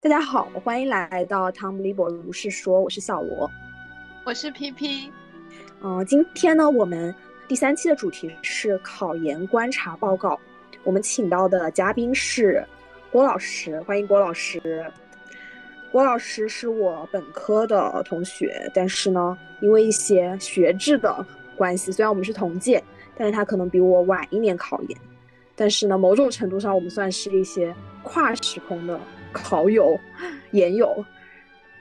大家好，欢迎来到汤姆利伯如是说，我是小罗，我是 PP。嗯，今天呢，我们第三期的主题是考研观察报告。我们请到的嘉宾是郭老师，欢迎郭老师。郭老师是我本科的同学，但是呢，因为一些学制的关系，虽然我们是同届，但是他可能比我晚一年考研。但是呢，某种程度上，我们算是一些跨时空的。考友、研友，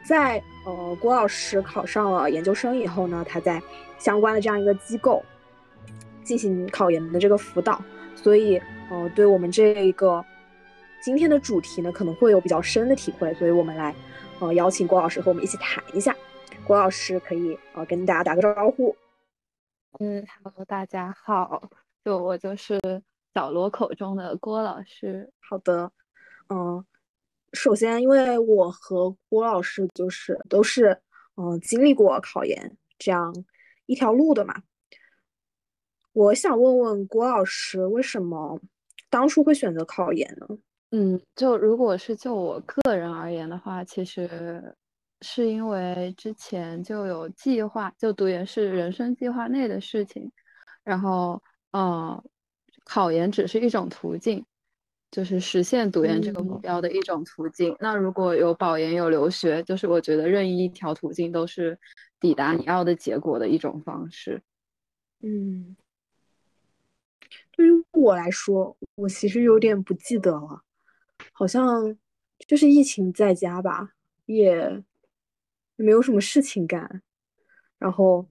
在呃郭老师考上了研究生以后呢，他在相关的这样一个机构进行考研的这个辅导，所以呃对我们这一个今天的主题呢可能会有比较深的体会，所以我们来呃邀请郭老师和我们一起谈一下。郭老师可以呃跟大家打个招呼。嗯，Hello，大家好，就我就是小罗口中的郭老师。好的，嗯。首先，因为我和郭老师就是都是嗯经历过考研这样一条路的嘛，我想问问郭老师，为什么当初会选择考研呢？嗯，就如果是就我个人而言的话，其实是因为之前就有计划，就读研是人生计划内的事情，然后嗯，考研只是一种途径。就是实现读研这个目标的一种途径。那如果有保研有留学，就是我觉得任意一条途径都是抵达你要的结果的一种方式。嗯，对于我来说，我其实有点不记得了，好像就是疫情在家吧，也没有什么事情干，然后。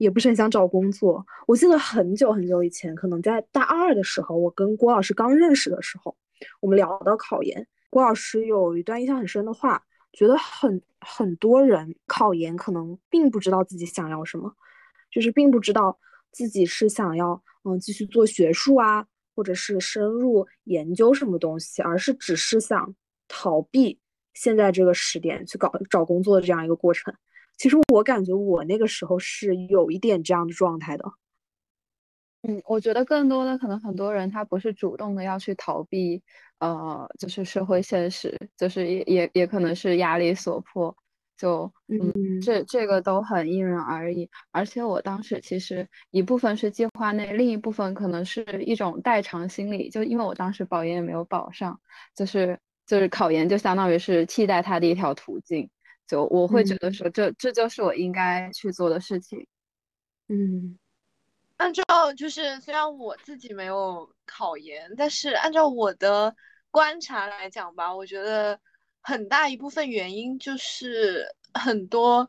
也不是很想找工作。我记得很久很久以前，可能在大二的时候，我跟郭老师刚认识的时候，我们聊到考研，郭老师有一段印象很深的话，觉得很很多人考研可能并不知道自己想要什么，就是并不知道自己是想要嗯继续做学术啊，或者是深入研究什么东西，而是只是想逃避现在这个时点去搞找工作的这样一个过程。其实我感觉我那个时候是有一点这样的状态的。嗯，我觉得更多的可能很多人他不是主动的要去逃避，呃，就是社会现实，就是也也也可能是压力所迫，就嗯，这这个都很因人而异。而且我当时其实一部分是计划内，另一部分可能是一种代偿心理，就因为我当时保研也没有保上，就是就是考研就相当于是替代它的一条途径。就我会觉得说，这这就是我应该去做的事情。嗯，按照就是虽然我自己没有考研，但是按照我的观察来讲吧，我觉得很大一部分原因就是很多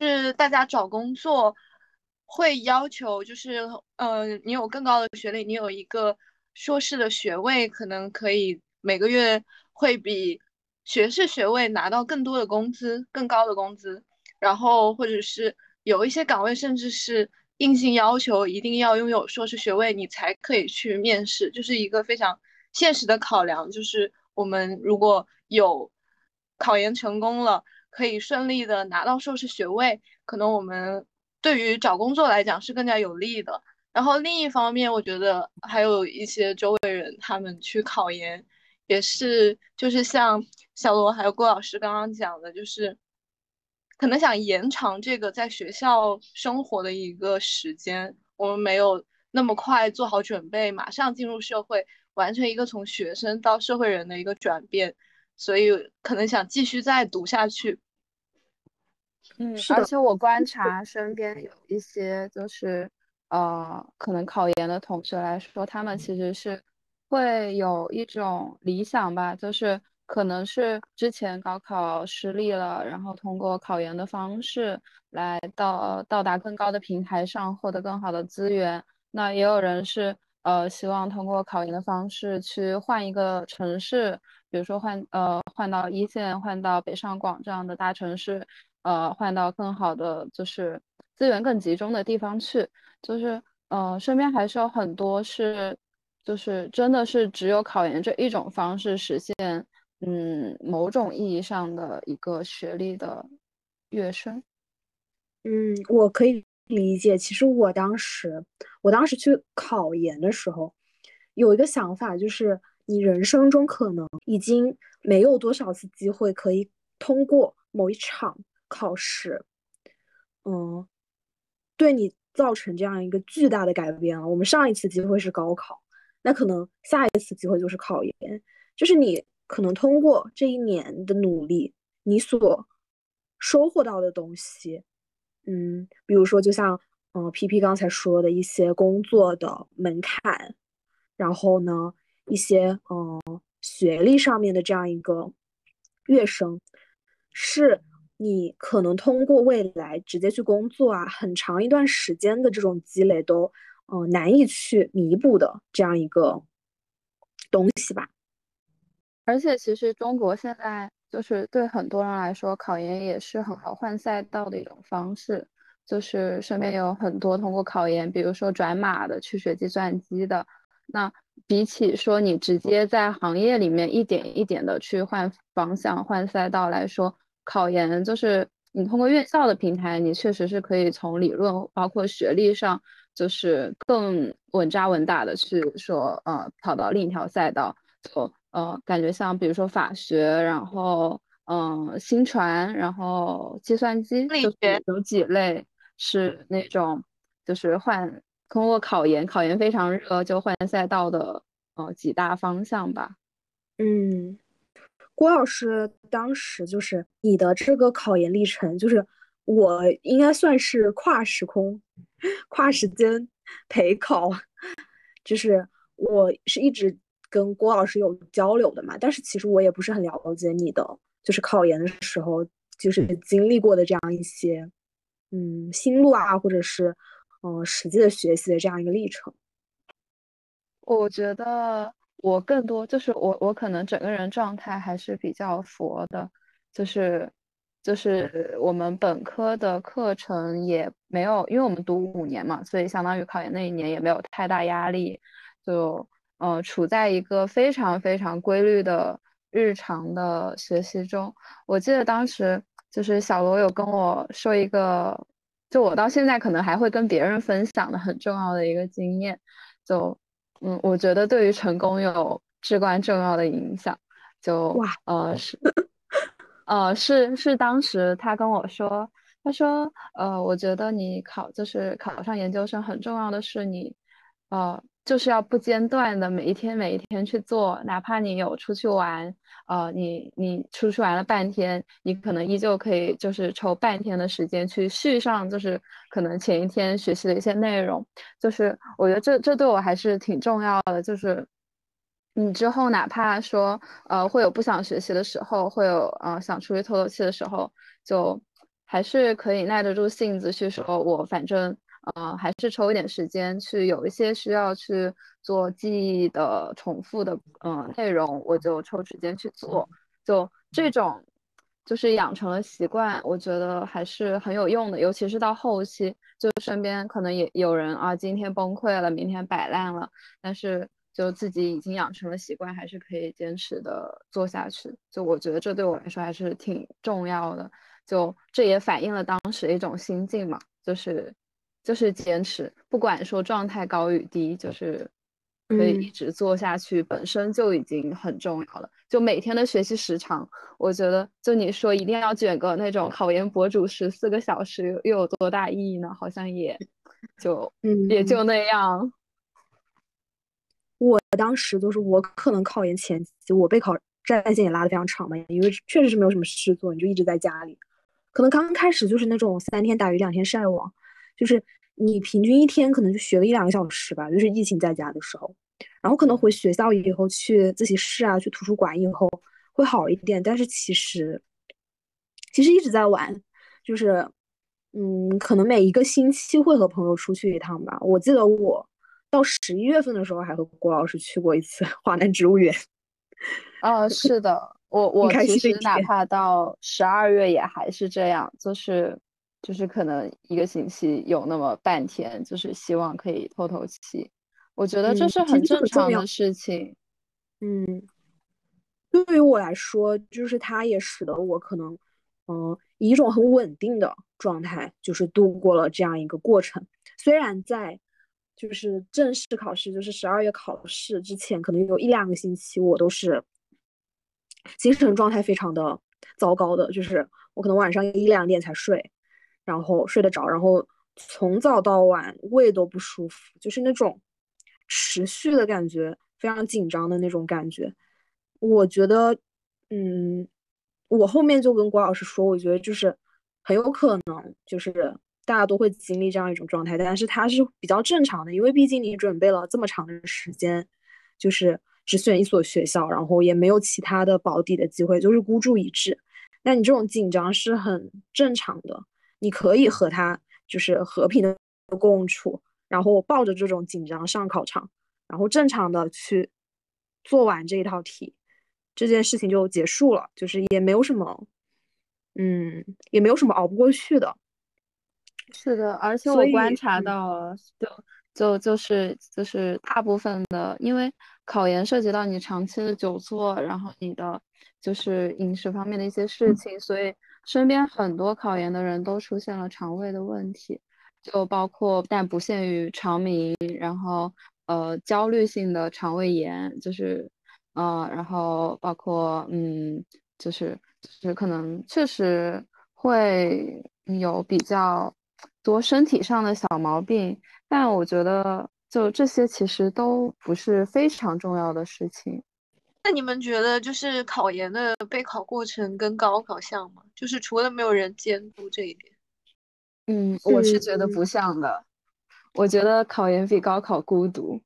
就是大家找工作会要求就是呃你有更高的学历，你有一个硕士的学位，可能可以每个月会比。学士学位拿到更多的工资，更高的工资，然后或者是有一些岗位，甚至是硬性要求一定要拥有硕士学位，你才可以去面试，就是一个非常现实的考量。就是我们如果有考研成功了，可以顺利的拿到硕士学位，可能我们对于找工作来讲是更加有利的。然后另一方面，我觉得还有一些周围人他们去考研。也是，就是像小罗还有郭老师刚刚讲的，就是可能想延长这个在学校生活的一个时间，我们没有那么快做好准备，马上进入社会，完成一个从学生到社会人的一个转变，所以可能想继续再读下去。嗯，而且我观察身边有一些就是呃，可能考研的同学来说，他们其实是。会有一种理想吧，就是可能是之前高考失利了，然后通过考研的方式来到到达更高的平台上，获得更好的资源。那也有人是呃希望通过考研的方式去换一个城市，比如说换呃换到一线，换到北上广这样的大城市，呃换到更好的就是资源更集中的地方去。就是呃身边还是有很多是。就是真的是只有考研这一种方式实现，嗯，某种意义上的一个学历的跃升。嗯，我可以理解。其实我当时，我当时去考研的时候，有一个想法，就是你人生中可能已经没有多少次机会可以通过某一场考试，嗯，对你造成这样一个巨大的改变了。我们上一次机会是高考，那可能下一次机会就是考研，就是你可能通过这一年的努力，你所收获到的东西，嗯，比如说就像。嗯，P P 刚才说的一些工作的门槛，然后呢，一些嗯学历上面的这样一个跃升，是你可能通过未来直接去工作啊，很长一段时间的这种积累都嗯难以去弥补的这样一个东西吧。而且其实中国现在就是对很多人来说，考研也是很好换赛道的一种方式。就是身边有很多通过考研，比如说转码的，去学计算机的。那比起说你直接在行业里面一点一点的去换方向、换赛道来说，考研就是你通过院校的平台，你确实是可以从理论包括学历上，就是更稳扎稳打的去说，呃，跑到另一条赛道。就呃，感觉像比如说法学，然后嗯，新传，然后计算机，就有几类。是那种，就是换通过考研，考研非常热，就换赛道的呃几大方向吧。嗯，郭老师当时就是你的这个考研历程，就是我应该算是跨时空、跨时间陪考，就是我是一直跟郭老师有交流的嘛，但是其实我也不是很了解你的，就是考研的时候就是经历过的这样一些。嗯，心路啊，或者是嗯实际的学习的这样一个历程，我觉得我更多就是我我可能整个人状态还是比较佛的，就是就是我们本科的课程也没有，因为我们读五年嘛，所以相当于考研那一年也没有太大压力，就呃处在一个非常非常规律的日常的学习中。我记得当时。就是小罗有跟我说一个，就我到现在可能还会跟别人分享的很重要的一个经验，就嗯，我觉得对于成功有至关重要的影响。就哇，呃是，呃是是当时他跟我说，他说呃，我觉得你考就是考上研究生很重要的是你，呃。就是要不间断的每一天每一天去做，哪怕你有出去玩，呃，你你出去玩了半天，你可能依旧可以就是抽半天的时间去续上，就是可能前一天学习的一些内容。就是我觉得这这对我还是挺重要的，就是你之后哪怕说呃会有不想学习的时候，会有呃想出去透透气的时候，就还是可以耐得住性子去说，我反正。呃，还是抽一点时间去，有一些需要去做记忆的重复的，嗯，内容我就抽时间去做。就这种，就是养成了习惯，我觉得还是很有用的。尤其是到后期，就身边可能也有人啊，今天崩溃了，明天摆烂了，但是就自己已经养成了习惯，还是可以坚持的做下去。就我觉得这对我来说还是挺重要的。就这也反映了当时一种心境嘛，就是。就是坚持，不管说状态高与低，就是可以一直做下去，本身就已经很重要了。就每天的学习时长，我觉得，就你说一定要卷个那种考研博主十四个小时，又有多大意义呢？好像也就也就那样。我当时就是我可能考研前期，我备考战线也拉的非常长嘛，因为确实是没有什么事做，你就一直在家里。可能刚开始就是那种三天打鱼两天晒网。就是你平均一天可能就学个一两个小时吧，就是疫情在家的时候，然后可能回学校以后去自习室啊，去图书馆以后会好一点，但是其实其实一直在玩，就是嗯，可能每一个星期会和朋友出去一趟吧。我记得我到十一月份的时候还和郭老师去过一次华南植物园。啊，是的，我我其实哪怕到十二月也还是这样，就是。就是可能一个星期有那么半天，就是希望可以透透气。我觉得这是很正常的事情。嗯，对于我来说，就是它也使得我可能，嗯，以一种很稳定的状态，就是度过了这样一个过程。虽然在就是正式考试，就是十二月考试之前，可能有一两个星期，我都是精神状态非常的糟糕的，就是我可能晚上一两点才睡，然后睡得着，然后从早到晚胃都不舒服，就是那种持续的感觉，非常紧张的那种感觉。我觉得，嗯，我后面就跟郭老师说，我觉得就是很有可能就是。大家都会经历这样一种状态，但是它是比较正常的，因为毕竟你准备了这么长的时间，就是只选一所学校，然后也没有其他的保底的机会，就是孤注一掷。那你这种紧张是很正常的，你可以和他就是和平的共处，然后抱着这种紧张上考场，然后正常的去做完这一套题，这件事情就结束了，就是也没有什么，嗯，也没有什么熬不过去的。是的，而且我观察到了，就就就是就是大部分的，因为考研涉及到你长期的久坐，然后你的就是饮食方面的一些事情，所以身边很多考研的人都出现了肠胃的问题，就包括但不限于肠鸣，然后呃焦虑性的肠胃炎，就是呃然后包括嗯就是就是可能确实会有比较。多身体上的小毛病，但我觉得就这些其实都不是非常重要的事情。那你们觉得就是考研的备考过程跟高考像吗？就是除了没有人监督这一点。嗯，我是觉得不像的。我觉得考研比高考孤独。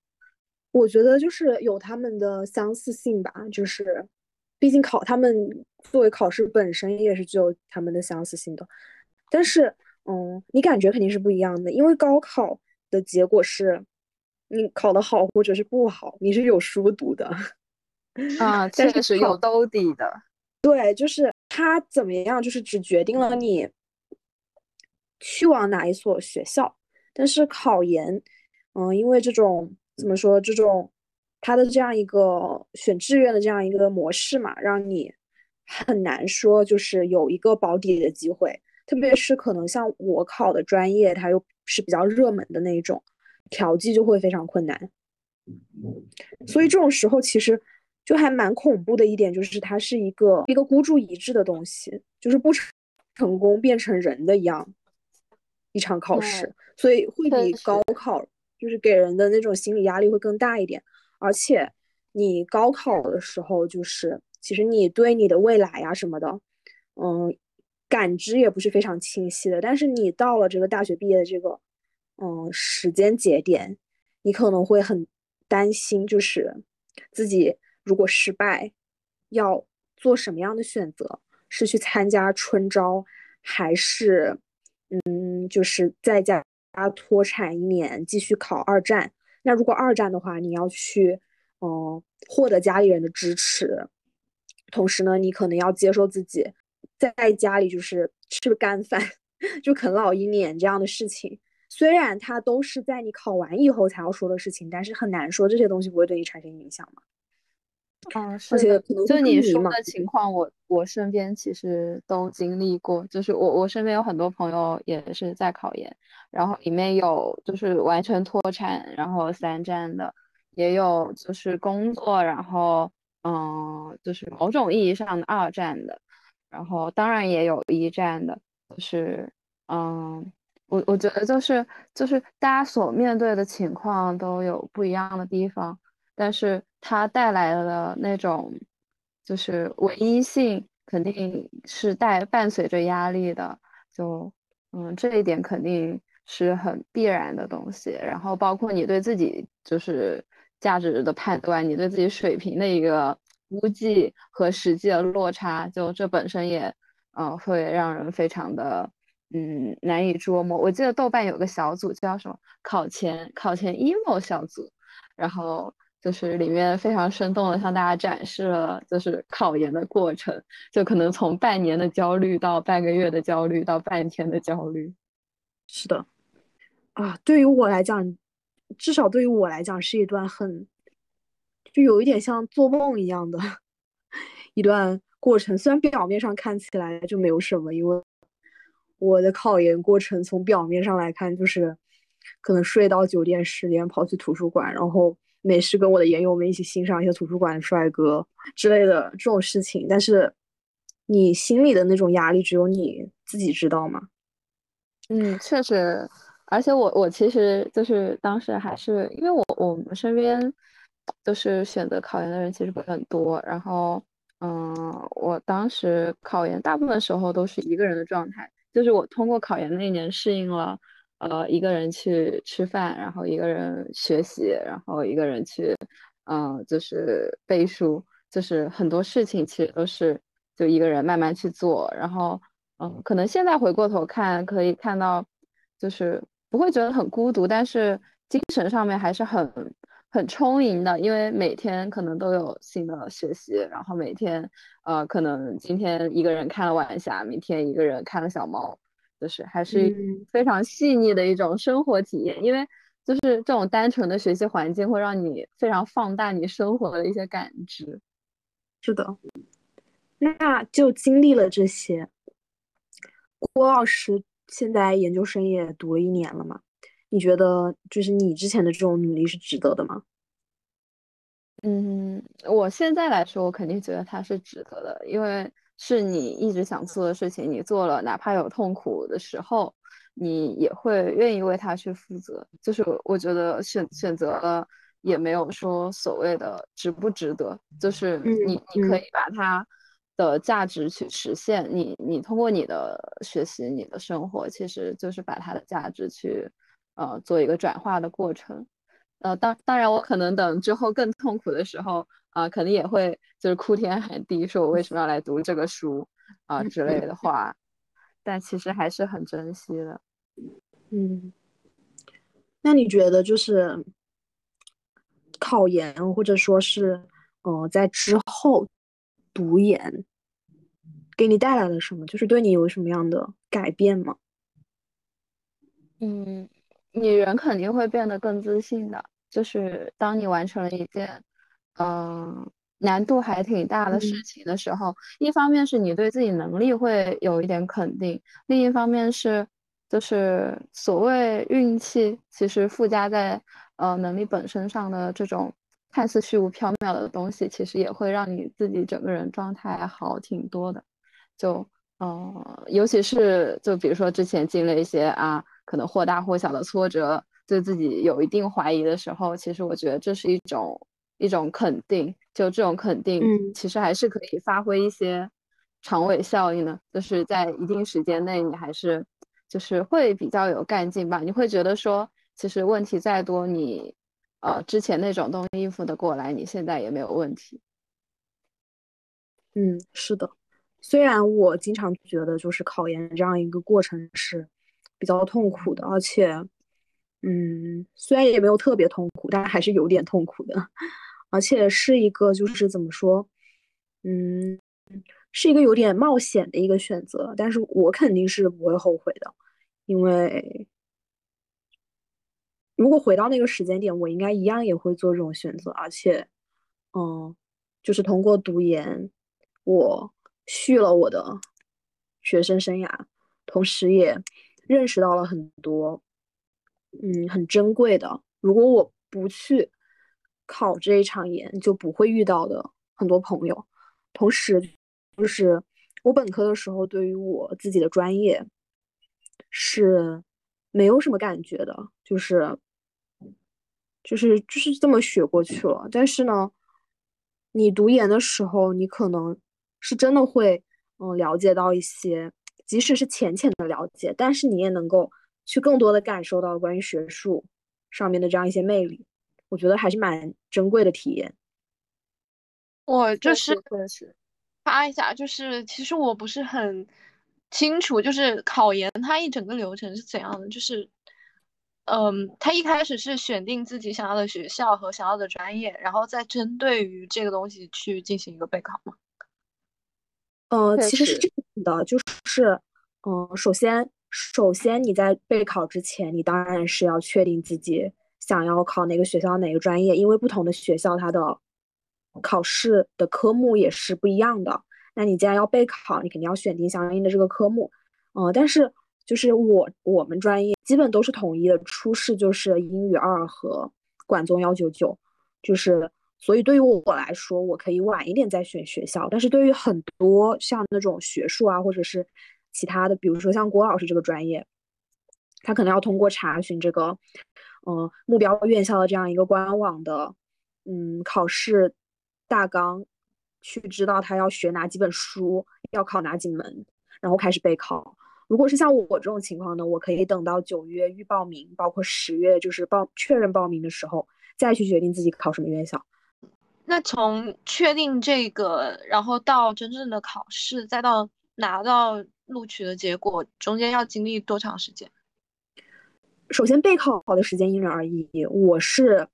我觉得就是有他们的相似性吧，就是毕竟考他们作为考试本身也是具有他们的相似性的，但是。嗯，你感觉肯定是不一样的，因为高考的结果是，你考得好或者是不好，你是有书读的啊，确实有兜底的。对，就是他怎么样，就是只决定了你去往哪一所学校。但是考研，嗯，因为这种怎么说，这种他的这样一个选志愿的这样一个模式嘛，让你很难说就是有一个保底的机会。特别是可能像我考的专业，它又是比较热门的那一种，调剂就会非常困难。所以这种时候其实就还蛮恐怖的一点，就是它是一个一个孤注一掷的东西，就是不成成功变成人的一样一场考试，所以会比高考就是给人的那种心理压力会更大一点。而且你高考的时候，就是其实你对你的未来呀什么的，嗯。感知也不是非常清晰的，但是你到了这个大学毕业的这个，嗯，时间节点，你可能会很担心，就是自己如果失败，要做什么样的选择？是去参加春招，还是，嗯，就是在家脱产一年，继续考二战？那如果二战的话，你要去，嗯，获得家里人的支持，同时呢，你可能要接受自己。在家里就是吃干饭，就啃老一年这样的事情，虽然它都是在你考完以后才要说的事情，但是很难说这些东西不会对你产生影响嘛？嗯，是的，就你说的情况，我我身边其实都经历过，就是我我身边有很多朋友也是在考研，然后里面有就是完全脱产，然后三战的，也有就是工作，然后嗯，就是某种意义上的二战的。然后当然也有一战的，就是，嗯，我我觉得就是就是大家所面对的情况都有不一样的地方，但是它带来的那种就是唯一性肯定是带伴随着压力的，就嗯这一点肯定是很必然的东西。然后包括你对自己就是价值的判断，你对自己水平的一个。估计和实际的落差，就这本身也，嗯，会让人非常的，嗯，难以捉摸。我记得豆瓣有个小组叫什么“考前考前 emo 小组”，然后就是里面非常生动的向大家展示了就是考研的过程，就可能从半年的焦虑到半个月的焦虑到半天的焦虑。是的，啊，对于我来讲，至少对于我来讲是一段很。就有一点像做梦一样的 一段过程，虽然表面上看起来就没有什么，因为我的考研过程从表面上来看就是可能睡到九点十点跑去图书馆，然后没事跟我的研友们一起欣赏一些图书馆的帅哥之类的这种事情。但是你心里的那种压力只有你自己知道吗？嗯，确实，而且我我其实就是当时还是因为我我们身边就是选择考研的人其实不是很多，然后。嗯，我当时考研大部分时候都是一个人的状态，就是我通过考研那一年适应了，呃，一个人去吃饭，然后一个人学习，然后一个人去，嗯，就是背书，就是很多事情其实都是就一个人慢慢去做，然后，嗯，可能现在回过头看可以看到，就是不会觉得很孤独，但是精神上面还是很。很充盈的，因为每天可能都有新的学习，然后每天，呃，可能今天一个人看了晚霞，明天一个人看了小猫，就是还是非常细腻的一种生活体验。因为就是这种单纯的学习环境会让你非常放大你生活的一些感知。是的，那就经历了这些，郭老师现在研究生也读了一年了嘛？你觉得就是你之前的这种努力是值得的吗？嗯，我现在来说，我肯定觉得它是值得的，因为是你一直想做的事情，你做了，哪怕有痛苦的时候，你也会愿意为它去负责。就是我觉得选选择了，也没有说所谓的值不值得，就是你你可以把它的价值去实现。你你通过你的学习，你的生活，其实就是把它的价值去。呃，做一个转化的过程，呃，当当然，我可能等之后更痛苦的时候，啊，肯定也会就是哭天喊地，说我为什么要来读这个书啊之类的话，但其实还是很珍惜的。嗯，那你觉得就是考研或者说是呃在之后读研，给你带来了什么？就是对你有什么样的改变吗？嗯。你人肯定会变得更自信的，就是当你完成了一件，嗯，难度还挺大的事情的时候，一方面是你对自己能力会有一点肯定，另一方面是，就是所谓运气，其实附加在呃能力本身上的这种看似虚无缥缈的东西，其实也会让你自己整个人状态好挺多的，就嗯，尤其是就比如说之前经历一些啊。可能或大或小的挫折，对自己有一定怀疑的时候，其实我觉得这是一种一种肯定。就这种肯定，其实还是可以发挥一些长尾效应的。就是在一定时间内，你还是就是会比较有干劲吧。你会觉得说，其实问题再多，你呃之前那种东西应付的过来，你现在也没有问题。嗯，是的。虽然我经常觉得，就是考研这样一个过程是。比较痛苦的，而且，嗯，虽然也没有特别痛苦，但还是有点痛苦的，而且是一个就是怎么说，嗯，是一个有点冒险的一个选择，但是我肯定是不会后悔的，因为如果回到那个时间点，我应该一样也会做这种选择，而且，嗯，就是通过读研，我续了我的学生生涯，同时也。认识到了很多，嗯，很珍贵的。如果我不去考这一场研，就不会遇到的很多朋友。同时，就是我本科的时候，对于我自己的专业是没有什么感觉的，就是，就是就是这么学过去了。但是呢，你读研的时候，你可能是真的会，嗯，了解到一些。即使是浅浅的了解，但是你也能够去更多的感受到关于学术上面的这样一些魅力，我觉得还是蛮珍贵的体验。我就是发一下，就是其实我不是很清楚，就是考研它一整个流程是怎样的，就是，嗯，它一开始是选定自己想要的学校和想要的专业，然后再针对于这个东西去进行一个备考吗？呃，其实是这样的，就是，嗯，首先，首先你在备考之前，你当然是要确定自己想要考哪个学校哪个专业，因为不同的学校它的考试的科目也是不一样的。那你既然要备考，你肯定要选定相应的这个科目，嗯，但是就是我我们专业基本都是统一的，初试就是英语二和管综幺九九，就是所以对于我来说，我可以晚一点再选学校。但是对于很多像那种学术啊，或者是其他的，比如说像郭老师这个专业，他可能要通过查询这个，嗯，目标院校的这样一个官网的，嗯，考试大纲，去知道他要学哪几本书，要考哪几门，然后开始备考。如果是像我这种情况呢，我可以等到九月预报名，包括十月就是报确认报名的时候，再去决定自己考什么院校。那从确定这个，然后到真正的考试，再到拿到录取的结果，中间要经历多长时间？首先备考的时间因人而异，我是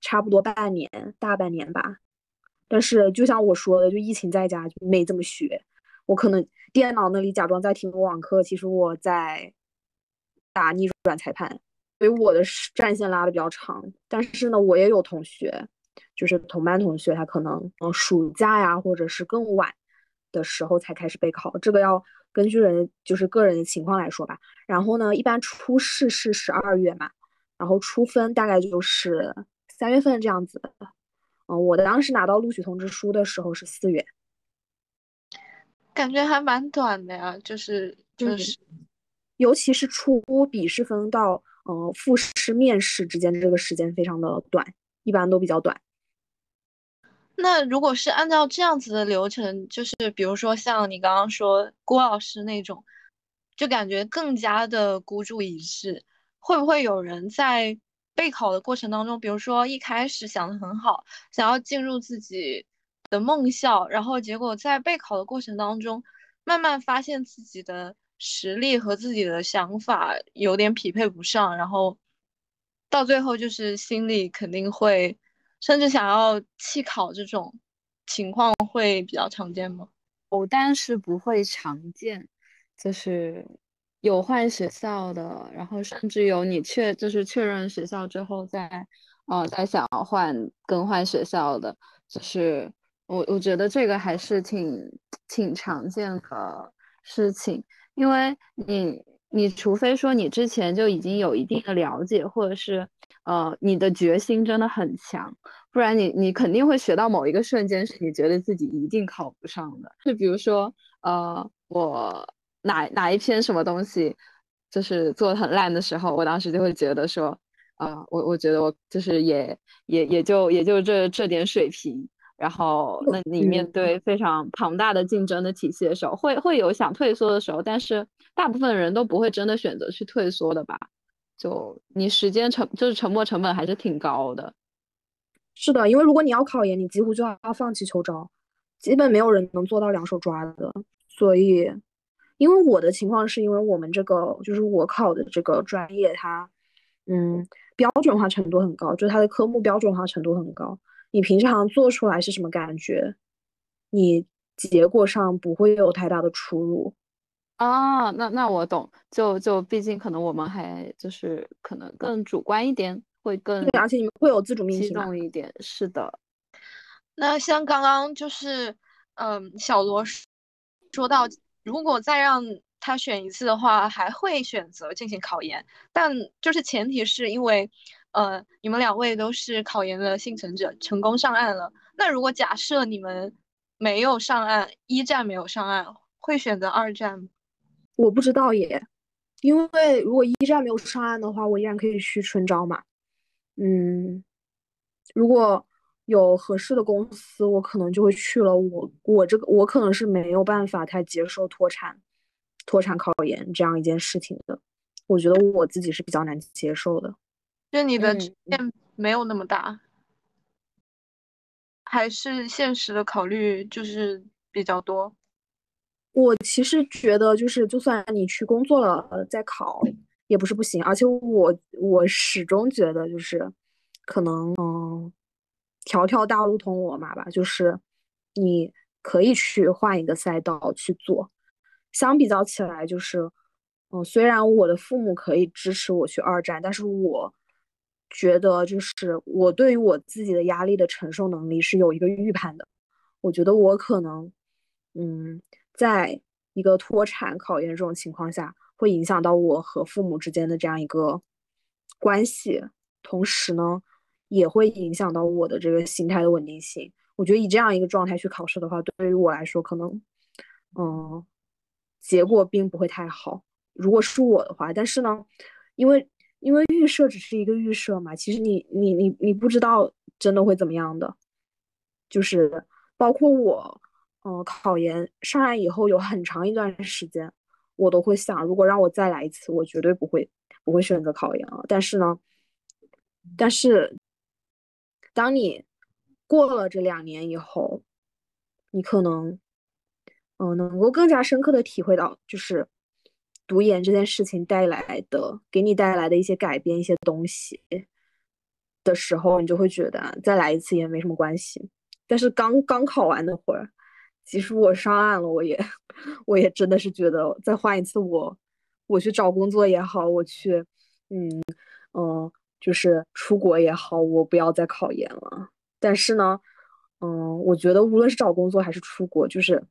差不多半年，大半年吧。但是就像我说的，就疫情在家就没怎么学，我可能。电脑那里假装在听网课，其实我在打逆转裁判，所以我的战线拉的比较长。但是呢，我也有同学，就是同班同学，他可能嗯暑假呀，或者是更晚的时候才开始备考。这个要根据人就是个人的情况来说吧。然后呢，一般初试是十二月嘛，然后初分大概就是三月份这样子的。嗯，我的当时拿到录取通知书的时候是四月。感觉还蛮短的呀，就是就是，尤其是初笔试分到呃复试面试之间这个时间非常的短，一般都比较短。那如果是按照这样子的流程，就是比如说像你刚刚说郭老师那种，就感觉更加的孤注一掷。会不会有人在备考的过程当中，比如说一开始想的很好，想要进入自己。的梦校，然后结果在备考的过程当中，慢慢发现自己的实力和自己的想法有点匹配不上，然后到最后就是心里肯定会甚至想要弃考这种情况会比较常见吗？哦，但是不会常见，就是有换学校的，然后甚至有你确就是确认学校之后再呃再想要换更换学校的，就是。我我觉得这个还是挺挺常见的事情，因为你你除非说你之前就已经有一定的了解，或者是呃你的决心真的很强，不然你你肯定会学到某一个瞬间是你觉得自己一定考不上的。就比如说呃我哪哪一篇什么东西就是做的很烂的时候，我当时就会觉得说啊我我觉得我就是也也也就也就这这点水平。然后，那你面对非常庞大的竞争的体系的时候，会会有想退缩的时候，但是大部分人都不会真的选择去退缩的吧？就你时间成就是沉没成本还是挺高的。是的，因为如果你要考研，你几乎就要放弃求招，基本没有人能做到两手抓的。所以，因为我的情况是因为我们这个就是我考的这个专业，它嗯标准化程度很高，就它的科目标准化程度很高。你平常做出来是什么感觉？你结果上不会有太大的出入啊。那那我懂，就就毕竟可能我们还就是可能更主观一点，会更对，而且你们会有自主命题一点。是的。那像刚刚就是嗯，小罗说到，如果再让他选一次的话，还会选择进行考研，但就是前提是因为。呃，你们两位都是考研的幸存者，成功上岸了。那如果假设你们没有上岸，一战没有上岸，会选择二战吗？我不知道耶，因为如果一战没有上岸的话，我依然可以去春招嘛。嗯，如果有合适的公司，我可能就会去了。我我这个我可能是没有办法太接受脱产、脱产考研这样一件事情的。我觉得我自己是比较难接受的。就你的执念没有那么大，还是现实的考虑就是比较多。我其实觉得，就是就算你去工作了呃再考也不是不行，而且我我始终觉得就是可能嗯，条条大路通罗马吧，就是你可以去换一个赛道去做。相比较起来，就是嗯，虽然我的父母可以支持我去二战，但是我。觉得就是我对于我自己的压力的承受能力是有一个预判的。我觉得我可能，嗯，在一个脱产考研这种情况下，会影响到我和父母之间的这样一个关系，同时呢，也会影响到我的这个心态的稳定性。我觉得以这样一个状态去考试的话，对于我来说，可能，嗯，结果并不会太好。如果是我的话，但是呢，因为因为预设只是一个预设嘛，其实你你你你不知道真的会怎么样的，就是包括我，嗯，考研上岸以后有很长一段时间。我都会想，如果让我再来一次，我绝对不会不会选择考研了。但是呢，但是当你过了这两年以后，你可能嗯能够更加深刻的体会到，就是读研这件事情带来的给你带来的一些改变、一些东西的时候，你就会觉得再来一次也没什么关系。但是刚刚考完那会儿。其实我上岸了，我也，我也真的是觉得再换一次，我，我去找工作也好，我去，嗯嗯，就是出国也好，我不要再考研了。但是呢，嗯，我觉得无论是找工作还是出国，就是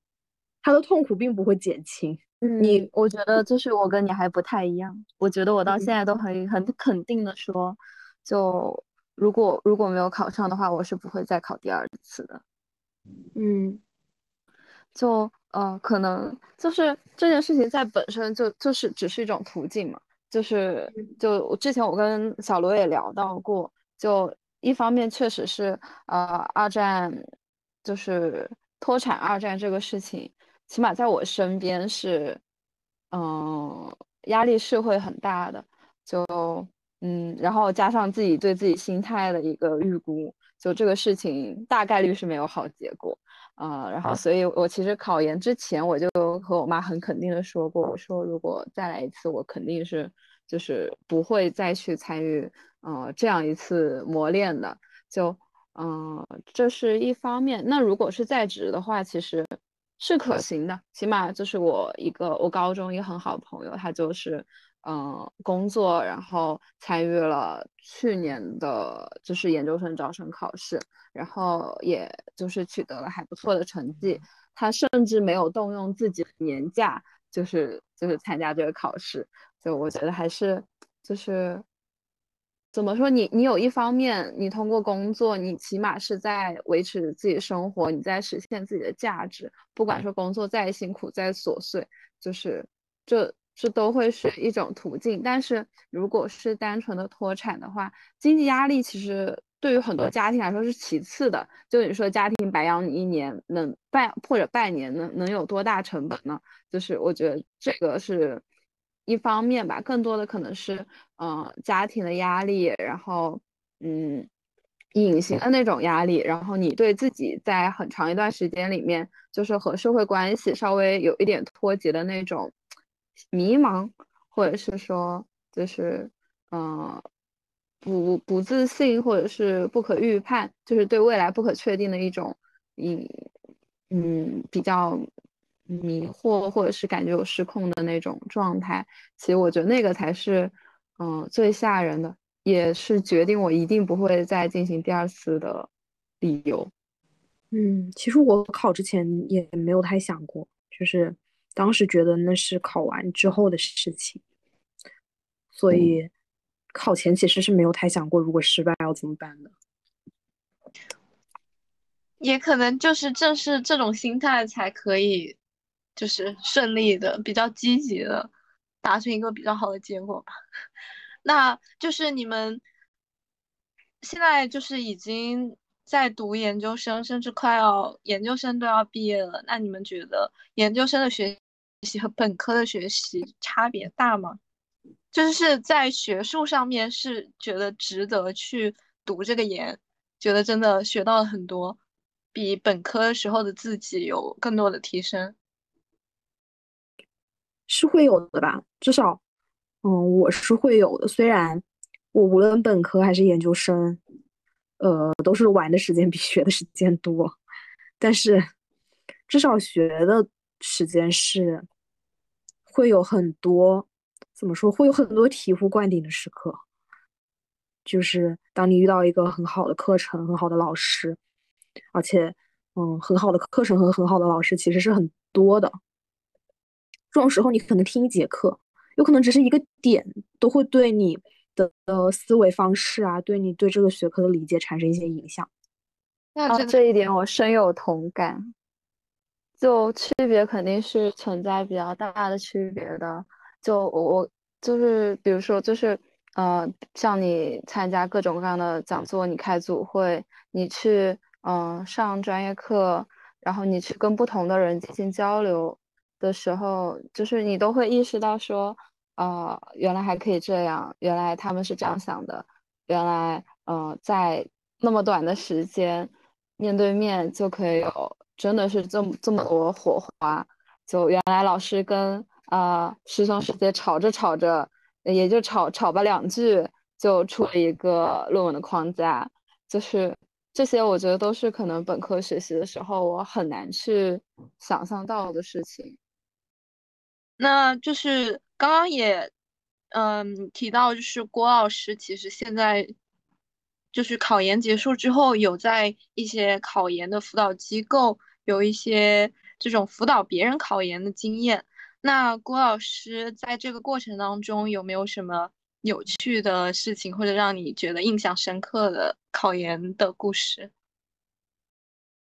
他的痛苦并不会减轻。你，我觉得就是我跟你还不太一样。我觉得我到现在都很很肯定的说，就如果如果没有考上的话，我是不会再考第二次的。嗯。就呃，可能就是这件事情在本身就就是只是一种途径嘛，就是就我之前我跟小罗也聊到过，就一方面确实是呃二战就是脱产二战这个事情，起码在我身边是嗯压力是会很大的，就嗯然后加上自己对自己心态的一个预估，就这个事情大概率是没有好结果。啊，然后，所以我其实考研之前，我就和我妈很肯定的说过，我说如果再来一次，我肯定是就是不会再去参与，呃，这样一次磨练的。就，嗯，这是一方面。那如果是在职的话，其实是可行的，起码就是我一个我高中一个很好的朋友，他就是。嗯，工作，然后参与了去年的，就是研究生招生考试，然后也就是取得了还不错的成绩。他甚至没有动用自己的年假，就是就是参加这个考试。就我觉得还是就是怎么说，你你有一方面，你通过工作，你起码是在维持自己生活，你在实现自己的价值。不管说工作再辛苦再琐碎，就是这。这都会是一种途径，但是如果是单纯的脱产的话，经济压力其实对于很多家庭来说是其次的。就你说家庭白养你一年能半或者半年能能有多大成本呢？就是我觉得这个是一方面吧，更多的可能是嗯家庭的压力，然后嗯隐形的那种压力，然后你对自己在很长一段时间里面就是和社会关系稍微有一点脱节的那种。迷茫，或者是说，就是，嗯，不不自信，或者是不可预判，就是对未来不可确定的一种，嗯嗯，比较迷惑，或者是感觉有失控的那种状态。其实我觉得那个才是，嗯，最吓人的，也是决定我一定不会再进行第二次的理由。嗯，其实我考之前也没有太想过，就是。当时觉得那是考完之后的事情，所以考前其实是没有太想过，如果失败要怎么办的。也可能就是正是这种心态才可以，就是顺利的、比较积极的达成一个比较好的结果吧。那就是你们现在就是已经在读研究生，甚至快要研究生都要毕业了。那你们觉得研究生的学？习和本科的学习差别大吗？就是在学术上面是觉得值得去读这个研，觉得真的学到了很多，比本科时候的自己有更多的提升，是会有的吧？至少，嗯，我是会有的。虽然我无论本科还是研究生，呃，都是玩的时间比学的时间多，但是至少学的时间是。会有很多，怎么说？会有很多醍醐灌顶的时刻，就是当你遇到一个很好的课程、很好的老师，而且，嗯，很好的课程和很好的老师其实是很多的。这种时候，你可能听一节课，有可能只是一个点，都会对你的的思维方式啊，对你对这个学科的理解产生一些影响。那这一点我深有同感。就区别肯定是存在比较大的区别的。就我我就是比如说就是呃，像你参加各种各样的讲座，你开组会，你去嗯上专业课，然后你去跟不同的人进行交流的时候，就是你都会意识到说，呃，原来还可以这样，原来他们是这样想的，原来嗯在那么短的时间面对面就可以有。真的是这么这么多火花，就原来老师跟啊师兄师姐吵着吵着，也就吵吵吧两句，就出了一个论文的框架，就是这些，我觉得都是可能本科学习的时候我很难去想象到的事情。那就是刚刚也嗯提到，就是郭老师其实现在。就是考研结束之后，有在一些考研的辅导机构有一些这种辅导别人考研的经验。那郭老师在这个过程当中有没有什么有趣的事情，或者让你觉得印象深刻的考研的故事？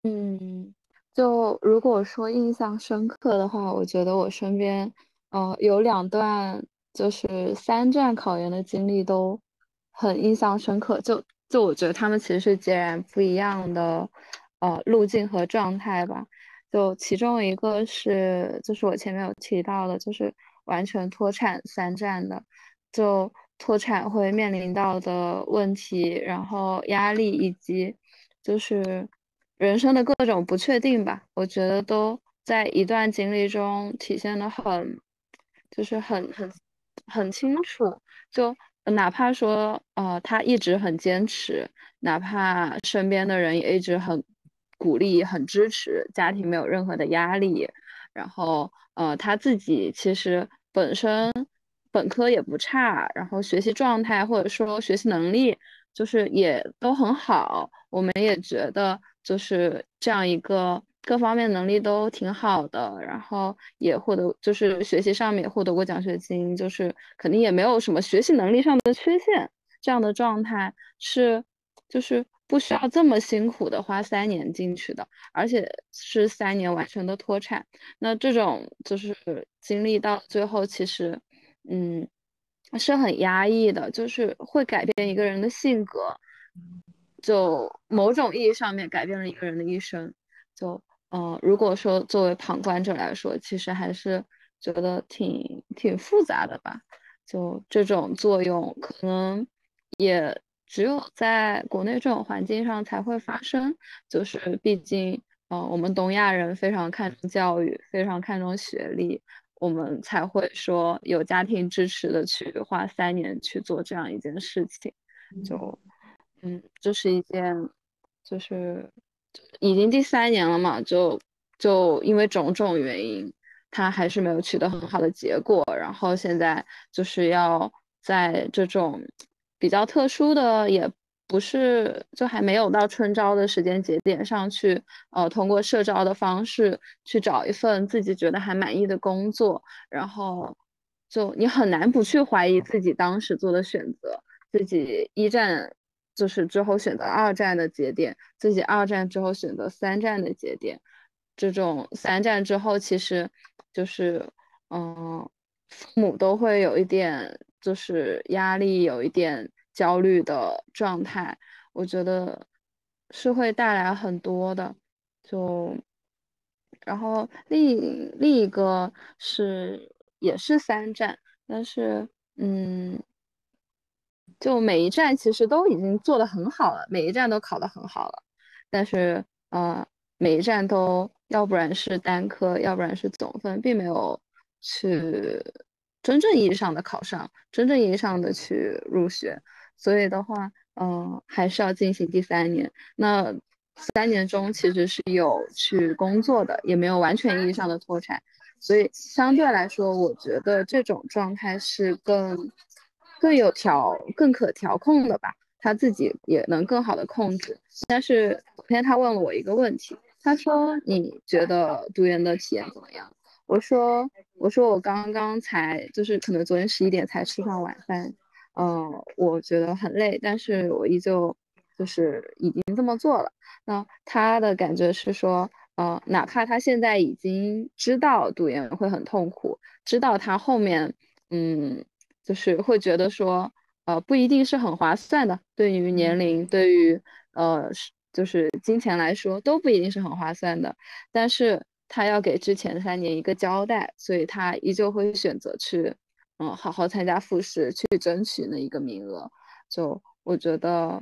嗯，就如果说印象深刻的话，我觉得我身边呃有两段就是三战考研的经历都很印象深刻，就。就我觉得他们其实是截然不一样的，呃，路径和状态吧。就其中一个是，就是我前面有提到的，就是完全脱产三战的，就脱产会面临到的问题，然后压力以及就是人生的各种不确定吧。我觉得都在一段经历中体现的很，就是很很很清楚。就。哪怕说，呃，他一直很坚持，哪怕身边的人也一直很鼓励、很支持，家庭没有任何的压力，然后，呃，他自己其实本身本科也不差，然后学习状态或者说学习能力就是也都很好，我们也觉得就是这样一个。各方面能力都挺好的，然后也获得就是学习上面也获得过奖学金，就是肯定也没有什么学习能力上的缺陷。这样的状态是就是不需要这么辛苦的花三年进去的，而且是三年完成的脱产。那这种就是经历到最后，其实嗯是很压抑的，就是会改变一个人的性格，就某种意义上面改变了一个人的一生，就。嗯，如果说作为旁观者来说，其实还是觉得挺挺复杂的吧。就这种作用，可能也只有在国内这种环境上才会发生。就是毕竟，嗯，我们东亚人非常看重教育，非常看重学历，我们才会说有家庭支持的去花三年去做这样一件事情。就，嗯，这是一件，就是。已经第三年了嘛，就就因为种种原因，他还是没有取得很好的结果。然后现在就是要在这种比较特殊的，也不是就还没有到春招的时间节点上去，呃，通过社招的方式去找一份自己觉得还满意的工作。然后就你很难不去怀疑自己当时做的选择，自己一战。就是之后选择二战的节点，自己二战之后选择三战的节点，这种三战之后，其实就是，嗯，父母都会有一点就是压力，有一点焦虑的状态，我觉得是会带来很多的。就，然后另另一个是也是三战，但是，嗯。就每一站其实都已经做得很好了，每一站都考得很好了，但是呃，每一站都要不然是单科，要不然是总分，并没有去真正意义上的考上，真正意义上的去入学，所以的话，嗯，还是要进行第三年。那三年中其实是有去工作的，也没有完全意义上的脱产，所以相对来说，我觉得这种状态是更。更有调、更可调控的吧，他自己也能更好的控制。但是昨天他问了我一个问题，他说：“你觉得读研的体验怎么样？”我说我说我刚刚才就是可能昨天十一点才吃上晚饭，嗯，我觉得很累，但是我依旧就是已经这么做了。那他的感觉是说，呃，哪怕他现在已经知道读研会很痛苦，知道他后面，嗯，就是会觉得说，呃，不一定是很划算的，对于年龄，对于呃，就是金钱来说都不一定是很划算的，但是他要给之前三年一个交代，所以他依旧会选择去，嗯，好好参加复试，去争取那一个名额。就我觉得，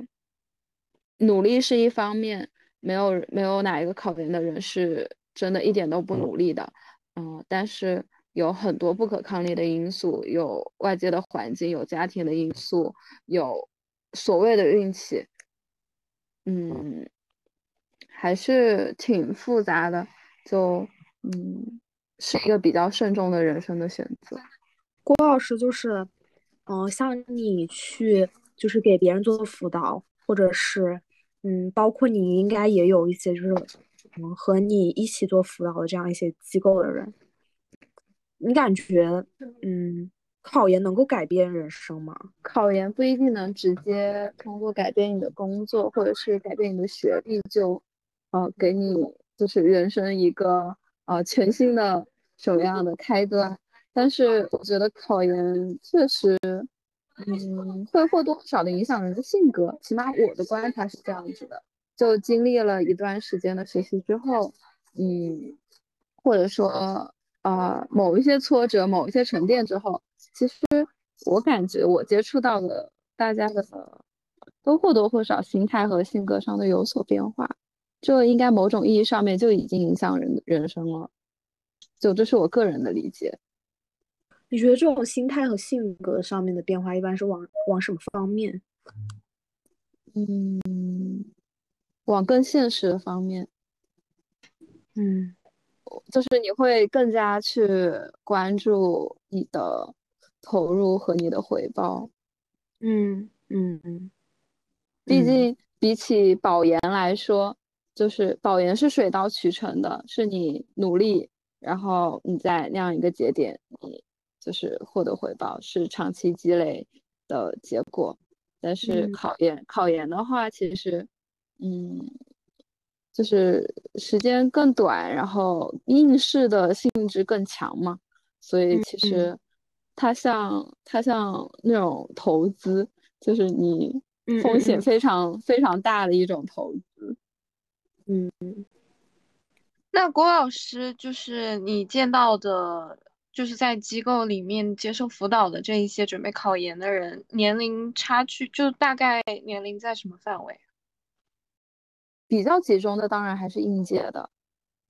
努力是一方面。没有没有哪一个考研的人是真的一点都不努力的，嗯，但是有很多不可抗力的因素，有外界的环境，有家庭的因素，有所谓的运气，嗯，还是挺复杂的，就嗯，是一个比较慎重的人生的选择。郭老师就是，嗯，像你去就是给别人做辅导，或者是。嗯，包括你应该也有一些，就是嗯和你一起做辅导的这样一些机构的人，你感觉嗯考研能够改变人生吗？考研不一定能直接通过改变你的工作或者是改变你的学历就呃给你就是人生一个呃全新的什么样的开端，但是我觉得考研确实。嗯，会或多或少的影响人的性格，起码我的观察是这样子的。就经历了一段时间的学习之后，嗯，或者说啊某一些挫折、某一些沉淀之后，其实我感觉我接触到的大家的都或多或少心态和性格上的有所变化，这应该某种意义上面就已经影响人人生了。就这是我个人的理解。你觉得这种心态和性格上面的变化，一般是往往什么方面？嗯，往更现实的方面。嗯，就是你会更加去关注你的投入和你的回报。嗯嗯嗯。毕竟比起保研来说，就是保研是水到渠成的，是你努力，然后你在那样一个节点，你。就是获得回报是长期积累的结果，但是考研考研的话，其实，嗯，就是时间更短，然后应试的性质更强嘛，所以其实它像它像那种投资，就是你风险非常非常大的一种投资。嗯，那郭老师就是你见到的。就是在机构里面接受辅导的这一些准备考研的人，年龄差距就大概年龄在什么范围？比较集中的当然还是应届的，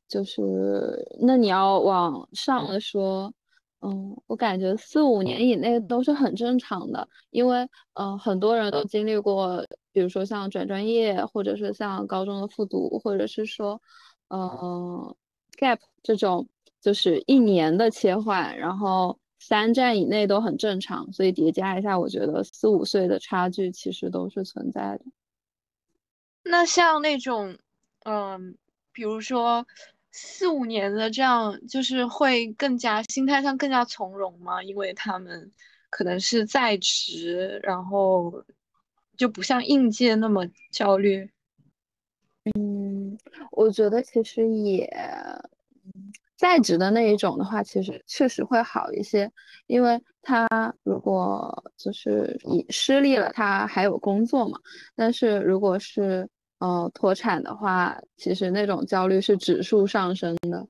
就是那你要往上的说，嗯，我感觉四五年以内都是很正常的，因为嗯很多人都经历过，比如说像转专业，或者是像高中的复读，或者是说嗯 gap 这种。就是一年的切换，然后三站以内都很正常，所以叠加一下，我觉得四五岁的差距其实都是存在的。那像那种，嗯，比如说四五年的这样，就是会更加心态上更加从容吗？因为他们可能是在职，然后就不像应届那么焦虑。嗯，我觉得其实也。在职的那一种的话，其实确实会好一些，因为他如果就是你失利了，他还有工作嘛。但是如果是呃脱产的话，其实那种焦虑是指数上升的，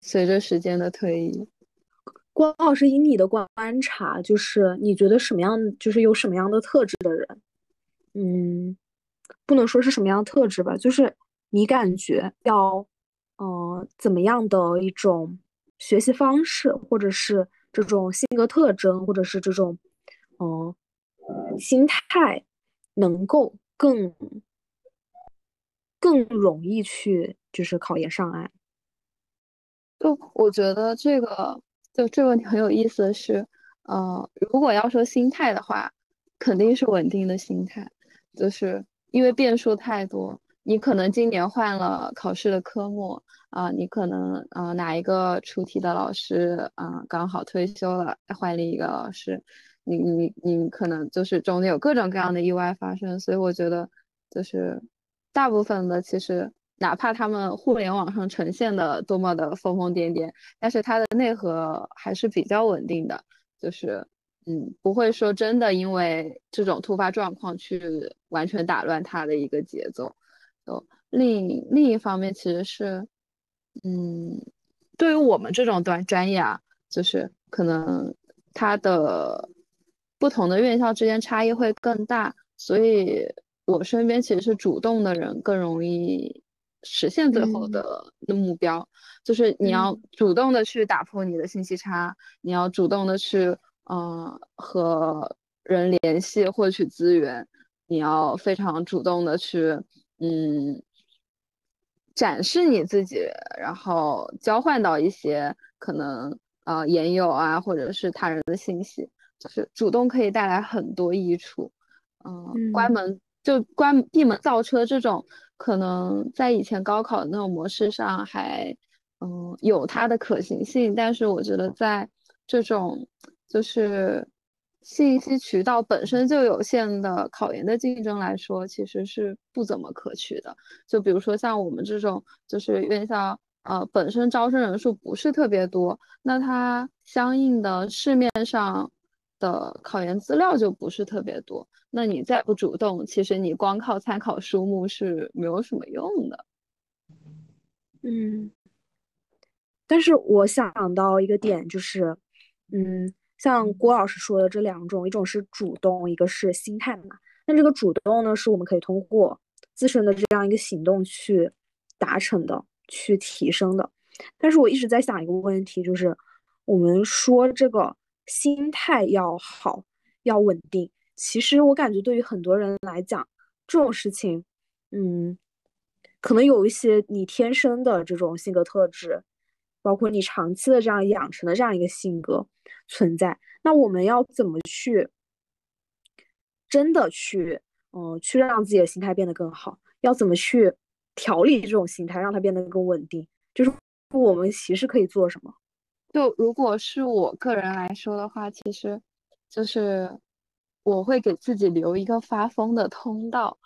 随着时间的推移。郭老师，以你的观察，就是你觉得什么样，就是有什么样的特质的人，嗯，不能说是什么样的特质吧，就是你感觉要。呃，怎么样的一种学习方式，或者是这种性格特征，或者是这种，呃，心态，能够更更容易去就是考研上岸？就我觉得这个，就这个问题很有意思的是，呃，如果要说心态的话，肯定是稳定的心态，就是因为变数太多。你可能今年换了考试的科目啊，你可能啊哪一个出题的老师啊刚好退休了，换另一个老师，你你你可能就是中间有各种各样的意外发生，所以我觉得就是大部分的其实哪怕他们互联网上呈现的多么的疯疯癫癫，但是它的内核还是比较稳定的，就是嗯不会说真的因为这种突发状况去完全打乱它的一个节奏。就另另一方面，其实是，嗯，对于我们这种专专业啊，就是可能它的不同的院校之间差异会更大，所以我身边其实是主动的人更容易实现最后的的目标，就是你要主动的去打破你的信息差，你要主动的去，嗯，和人联系获取资源，你要非常主动的去。嗯，展示你自己，然后交换到一些可能呃研友啊，或者是他人的信息，就是主动可以带来很多益处。嗯，关门就关闭门造车这种，可能在以前高考的那种模式上还嗯有它的可行性，但是我觉得在这种就是。信息渠道本身就有限的考研的竞争来说，其实是不怎么可取的。就比如说像我们这种，就是院校呃本身招生人数不是特别多，那它相应的市面上的考研资料就不是特别多。那你再不主动，其实你光靠参考书目是没有什么用的。嗯，但是我想到一个点就是，嗯。像郭老师说的这两种，一种是主动，一个是心态嘛。那这个主动呢，是我们可以通过自身的这样一个行动去达成的，去提升的。但是我一直在想一个问题，就是我们说这个心态要好，要稳定。其实我感觉对于很多人来讲，这种事情，嗯，可能有一些你天生的这种性格特质。包括你长期的这样养成的这样一个性格存在，那我们要怎么去真的去，嗯，去让自己的心态变得更好？要怎么去调理这种心态，让它变得更稳定？就是我们其实可以做什么？就如果是我个人来说的话，其实就是我会给自己留一个发疯的通道。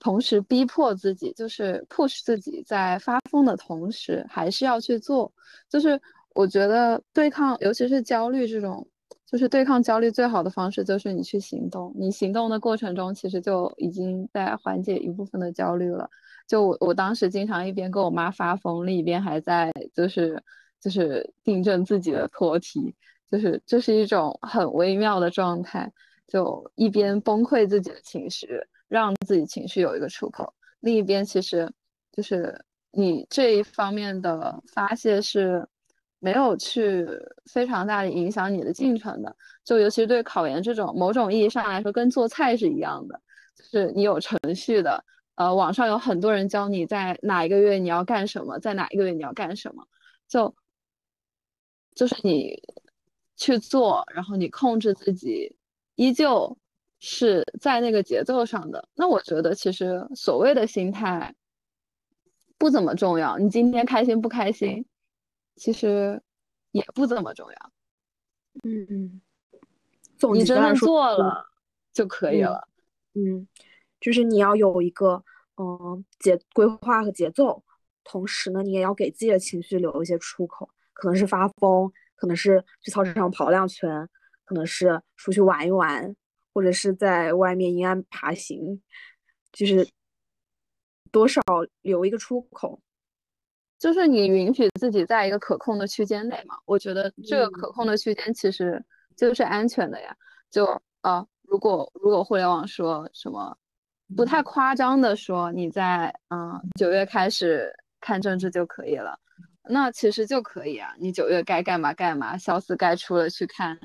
同时逼迫自己，就是 push 自己，在发疯的同时，还是要去做。就是我觉得对抗，尤其是焦虑这种，就是对抗焦虑最好的方式，就是你去行动。你行动的过程中，其实就已经在缓解一部分的焦虑了。就我我当时经常一边跟我妈发疯，另一边还在就是就是订正自己的错题，就是这是一种很微妙的状态，就一边崩溃自己的情绪。让自己情绪有一个出口，另一边其实就是你这一方面的发泄是没有去非常大的影响你的进程的。就尤其对考研这种某种意义上来说，跟做菜是一样的，就是你有程序的。呃，网上有很多人教你在哪一个月你要干什么，在哪一个月你要干什么，就就是你去做，然后你控制自己，依旧。是在那个节奏上的，那我觉得其实所谓的心态不怎么重要。你今天开心不开心，其实也不怎么重要。嗯嗯，你真的做了就可以了。嗯，就是你要有一个嗯节规划和节奏，同时呢，你也要给自己的情绪留一些出口，可能是发疯，可能是去操场上跑两圈，可能是出去玩一玩。或者是在外面阴暗爬行，就是多少留一个出口，就是你允许自己在一个可控的区间内嘛。我觉得这个可控的区间其实就是安全的呀。就啊，如果如果互联网说什么不太夸张的说，你在嗯九月开始看政治就可以了，那其实就可以啊。你九月该干嘛干嘛，小四该出了去看，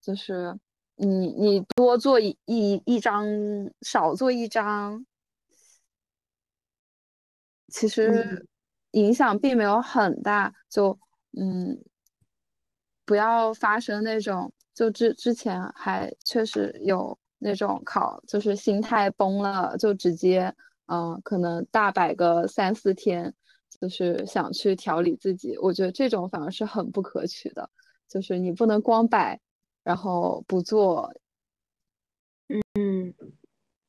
就是。你你多做一一一张，少做一张，其实影响并没有很大。就嗯，不要发生那种，就之之前还确实有那种考，就是心态崩了，就直接嗯，可能大摆个三四天，就是想去调理自己。我觉得这种反而是很不可取的，就是你不能光摆，然后不做。嗯嗯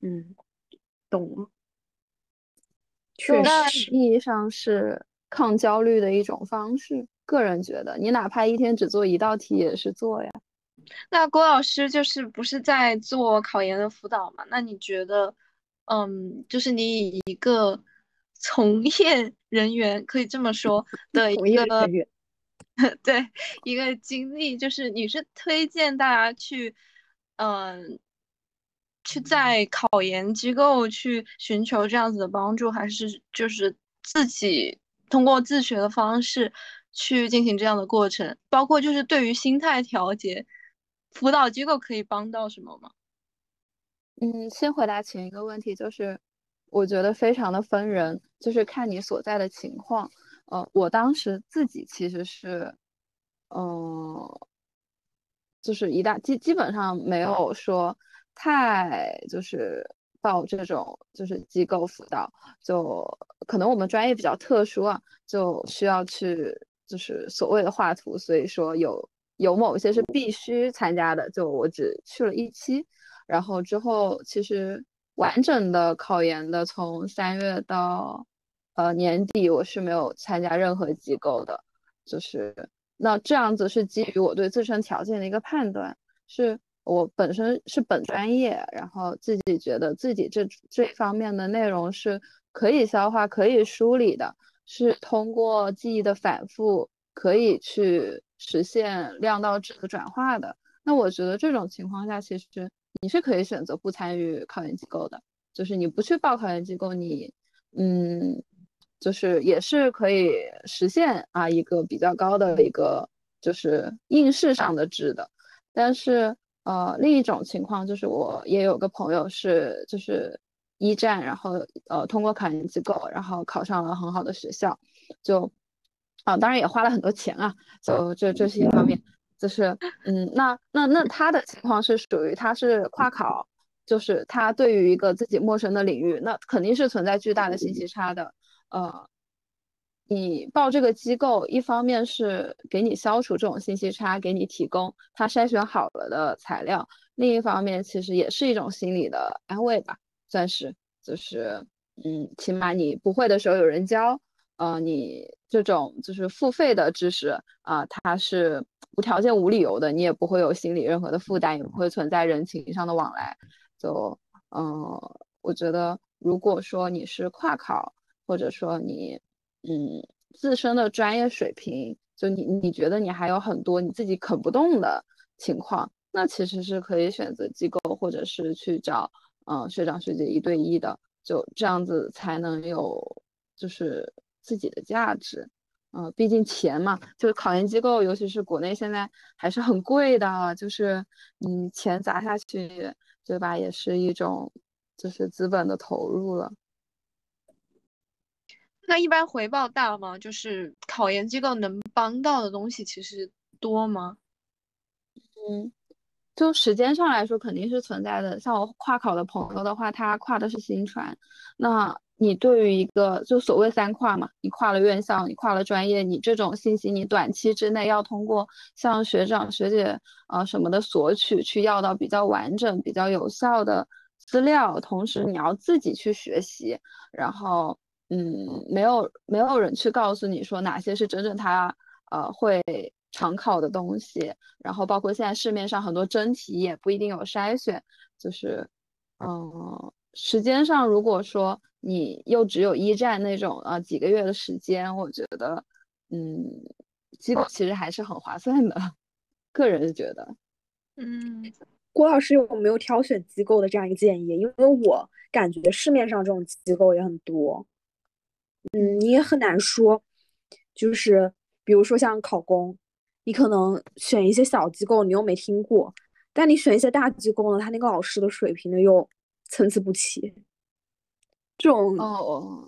嗯，懂了。确实，意义上是抗焦虑的一种方式。个人觉得，你哪怕一天只做一道题也是做呀。那郭老师就是不是在做考研的辅导嘛？那你觉得？嗯，就是你以一个从业人员可以这么说 的一个 对一个经历，就是你是推荐大家去嗯去在考研机构去寻求这样子的帮助，还是就是自己通过自学的方式去进行这样的过程？包括就是对于心态调节，辅导机构可以帮到什么吗？嗯，先回答前一个问题，就是我觉得非常的分人，就是看你所在的情况。呃，我当时自己其实是，嗯，就是一大基基本上没有说太就是报这种就是机构辅导，就可能我们专业比较特殊啊，就需要去就是所谓的画图，所以说有有某些是必须参加的，就我只去了一期。然后之后，其实完整的考研的，从三月到呃年底，我是没有参加任何机构的。就是那这样子是基于我对自身条件的一个判断，是我本身是本专业，然后自己觉得自己这这方面的内容是可以消化、可以梳理的，是通过记忆的反复可以去实现量到质的转化的。那我觉得这种情况下，其实。你是可以选择不参与考研机构的，就是你不去报考研机构，你嗯，就是也是可以实现啊一个比较高的一个就是应试上的质的。但是呃，另一种情况就是我也有个朋友是就是一战，然后呃通过考研机构，然后考上了很好的学校，就啊当然也花了很多钱啊，就这这是一方面。就是，嗯，那那那他的情况是属于他是跨考，就是他对于一个自己陌生的领域，那肯定是存在巨大的信息差的。呃，你报这个机构，一方面是给你消除这种信息差，给你提供他筛选好了的材料；另一方面，其实也是一种心理的安慰吧，算是，就是，嗯，起码你不会的时候有人教。呃，你这种就是付费的知识啊，它是无条件、无理由的，你也不会有心理任何的负担，也不会存在人情上的往来。就，嗯，我觉得如果说你是跨考，或者说你，嗯，自身的专业水平，就你你觉得你还有很多你自己啃不动的情况，那其实是可以选择机构，或者是去找，嗯，学长学姐一对一的，就这样子才能有，就是。自己的价值，嗯，毕竟钱嘛，就是考研机构，尤其是国内现在还是很贵的，就是你钱砸下去，对吧，也是一种就是资本的投入了。那一般回报大吗？就是考研机构能帮到的东西其实多吗？嗯，就时间上来说肯定是存在的。像我跨考的朋友的话，他跨的是新传，那。你对于一个就所谓三跨嘛，你跨了院校，你跨了专业，你这种信息你短期之内要通过向学长学姐啊什么的索取，去要到比较完整、比较有效的资料，同时你要自己去学习，然后嗯，没有没有人去告诉你说哪些是真正他呃会常考的东西，然后包括现在市面上很多真题也不一定有筛选，就是嗯。时间上，如果说你又只有一战那种啊几个月的时间，我觉得，嗯，机构其实还是很划算的。个人觉得，嗯，郭老师有没有挑选机构的这样一个建议？因为我感觉市面上这种机构也很多，嗯，你也很难说，就是比如说像考公，你可能选一些小机构，你又没听过，但你选一些大机构呢，他那个老师的水平呢又。参差不齐，这种哦，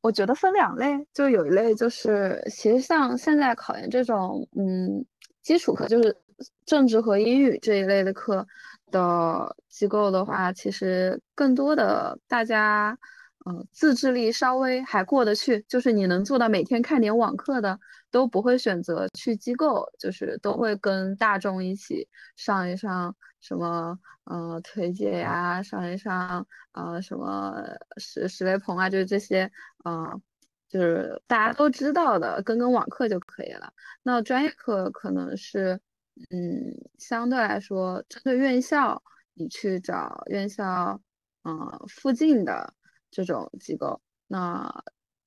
我觉得分两类，就有一类就是，其实像现在考研这种，嗯，基础课就是政治和英语这一类的课的机构的话，其实更多的大家，嗯，自制力稍微还过得去，就是你能做到每天看点网课的，都不会选择去机构，就是都会跟大众一起上一上什么，呃，推介呀，上一上，呃，什么石石雷鹏啊，就是这些，呃，就是大家都知道的，跟跟网课就可以了。那专业课可能是，嗯，相对来说，针对院校，你去找院校，嗯，附近的。这种机构，那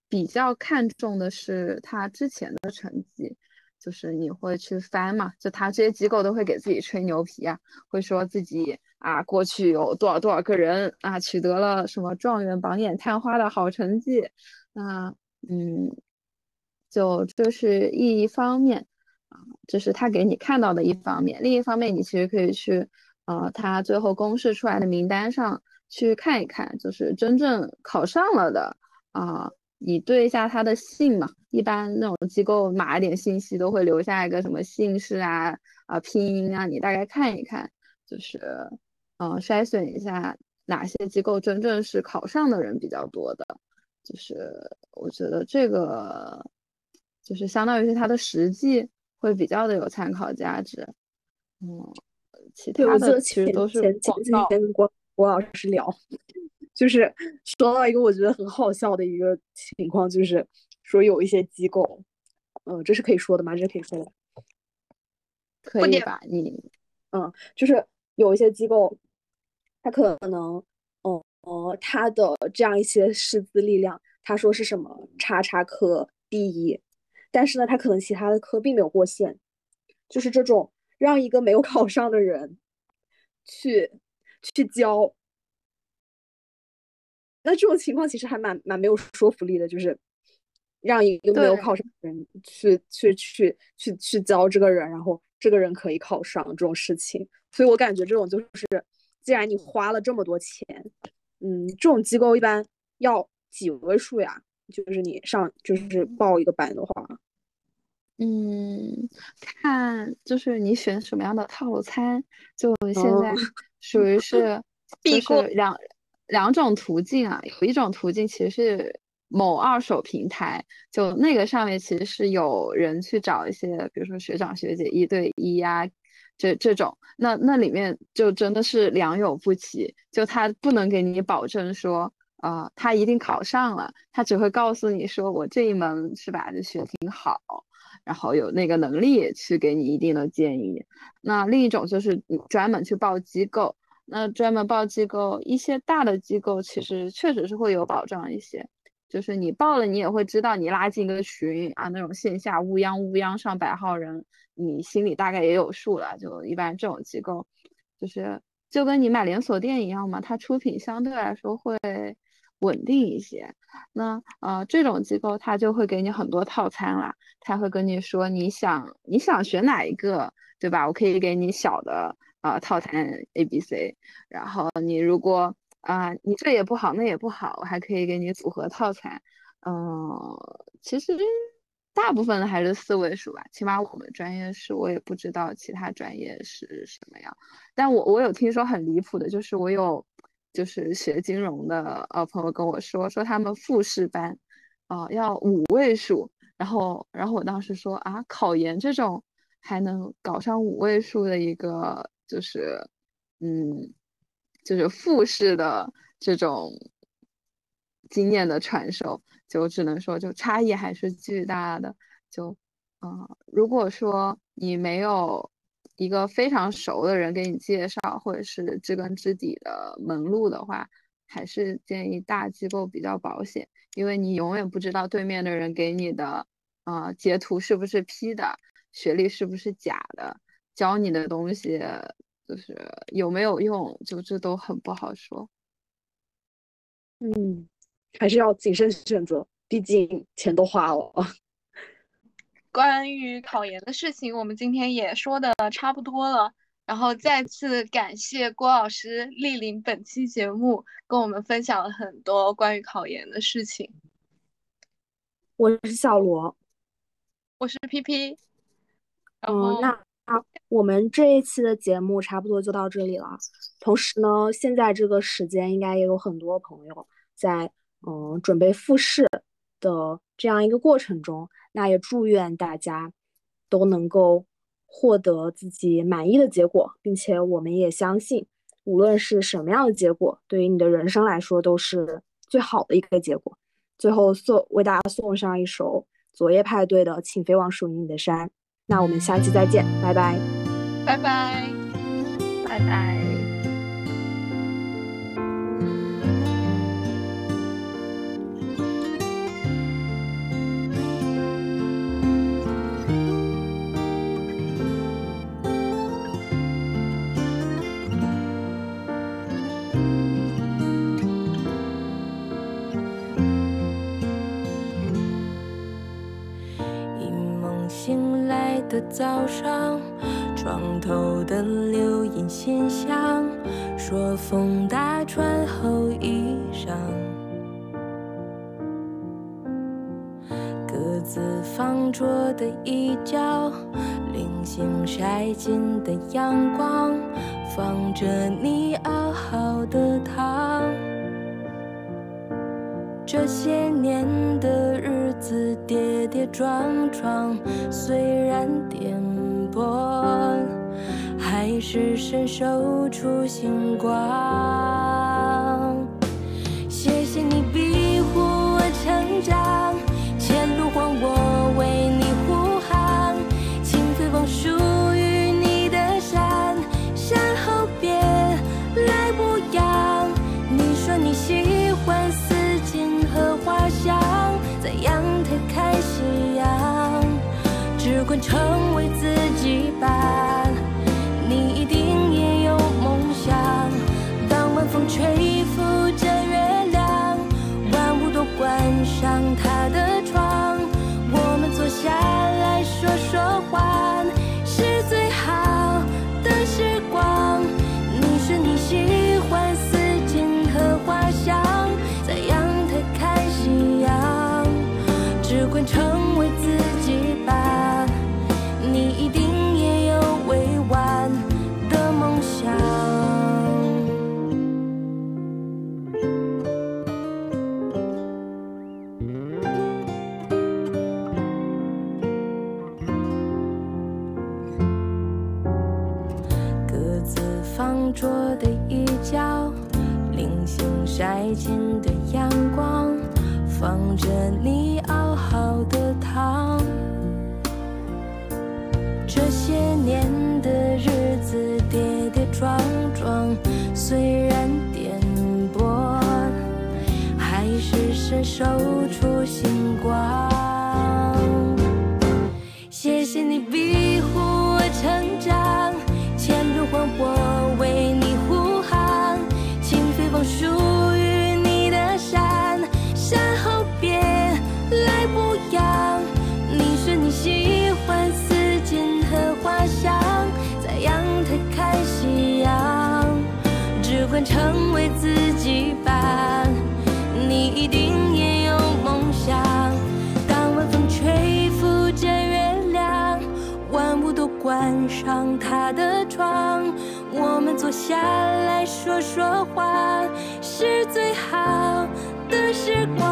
比较看重的是他之前的成绩，就是你会去翻嘛，就他这些机构都会给自己吹牛皮啊，会说自己啊过去有多少多少个人啊取得了什么状元榜眼探花的好成绩，那嗯，就这是一方面啊，这是他给你看到的一方面，另一方面你其实可以去呃他最后公示出来的名单上。去看一看，就是真正考上了的啊，你对一下他的姓嘛。一般那种机构码一点信息都会留下一个什么姓氏啊啊拼音啊，你大概看一看，就是嗯筛选一下哪些机构真正是考上的人比较多的，就是我觉得这个就是相当于是他的实际会比较的有参考价值。嗯，其他的其实都是广告。郭老师聊，就是说到一个我觉得很好笑的一个情况，就是说有一些机构，嗯，这是可以说的吗？这是可以说的，可以吧？你，嗯，就是有一些机构，他可能，哦呃，他的这样一些师资力量，他说是什么叉叉科第一，但是呢，他可能其他的科并没有过线，就是这种让一个没有 考上的人去。去教，那这种情况其实还蛮蛮没有说服力的，就是让一个没有考上的人去去去去去教这个人，然后这个人可以考上这种事情，所以我感觉这种就是，既然你花了这么多钱，嗯，这种机构一般要几位数呀？就是你上就是报一个班的话，嗯，看就是你选什么样的套餐，就现在。属于是，就是两两种途径啊。有一种途径其实是某二手平台，就那个上面其实是有人去找一些，比如说学长学姐一对一呀，这这种，那那里面就真的是良莠不齐，就他不能给你保证说，啊，他一定考上了，他只会告诉你说，我这一门是吧，就学挺好。然后有那个能力去给你一定的建议。那另一种就是你专门去报机构，那专门报机构，一些大的机构其实确实是会有保障一些，就是你报了，你也会知道你拉进一个群啊，那种线下乌泱乌泱上百号人，你心里大概也有数了。就一般这种机构，就是就跟你买连锁店一样嘛，它出品相对来说会。稳定一些，那呃这种机构它就会给你很多套餐啦，它会跟你说你想你想选哪一个，对吧？我可以给你小的啊套餐 A B C，然后你如果啊你这也不好那也不好，我还可以给你组合套餐。嗯，其实大部分的还是四位数吧，起码我们专业是，我也不知道其他专业是什么样，但我我有听说很离谱的，就是我有。就是学金融的呃朋友跟我说，说他们复试班，啊要五位数，然后然后我当时说啊考研这种还能搞上五位数的一个就是嗯就是复试的这种经验的传授，就只能说就差异还是巨大的，就啊如果说你没有。一个非常熟的人给你介绍，或者是知根知底的门路的话，还是建议大机构比较保险，因为你永远不知道对面的人给你的啊截图是不是 P 的，学历是不是假的，教你的东西就是有没有用，就这都很不好说。嗯，还是要谨慎选择，毕竟钱都花了。关于考研的事情，我们今天也说的差不多了。然后再次感谢郭老师莅临本期节目，跟我们分享了很多关于考研的事情。我是小罗，我是 P P。嗯，那好我们这一期的节目差不多就到这里了。同时呢，现在这个时间应该也有很多朋友在嗯，准备复试的这样一个过程中，那也祝愿大家都能够获得自己满意的结果，并且我们也相信，无论是什么样的结果，对于你的人生来说都是最好的一个结果。最后送为大家送上一首昨夜派对的《请飞往属于你的山》。那我们下期再见，拜拜，拜拜，拜拜。醒来的早上，床头的留言信箱，说风大穿厚衣裳。各自方桌的一角，零星晒进的阳光，放着你熬好的汤。这些年的日跌跌撞撞，虽然颠簸，还是伸手触星光。成为自己放着你熬好的汤，这些年的日子跌跌撞撞，虽然颠簸，还是伸手出星光。坐下来说说话，是最好的时光。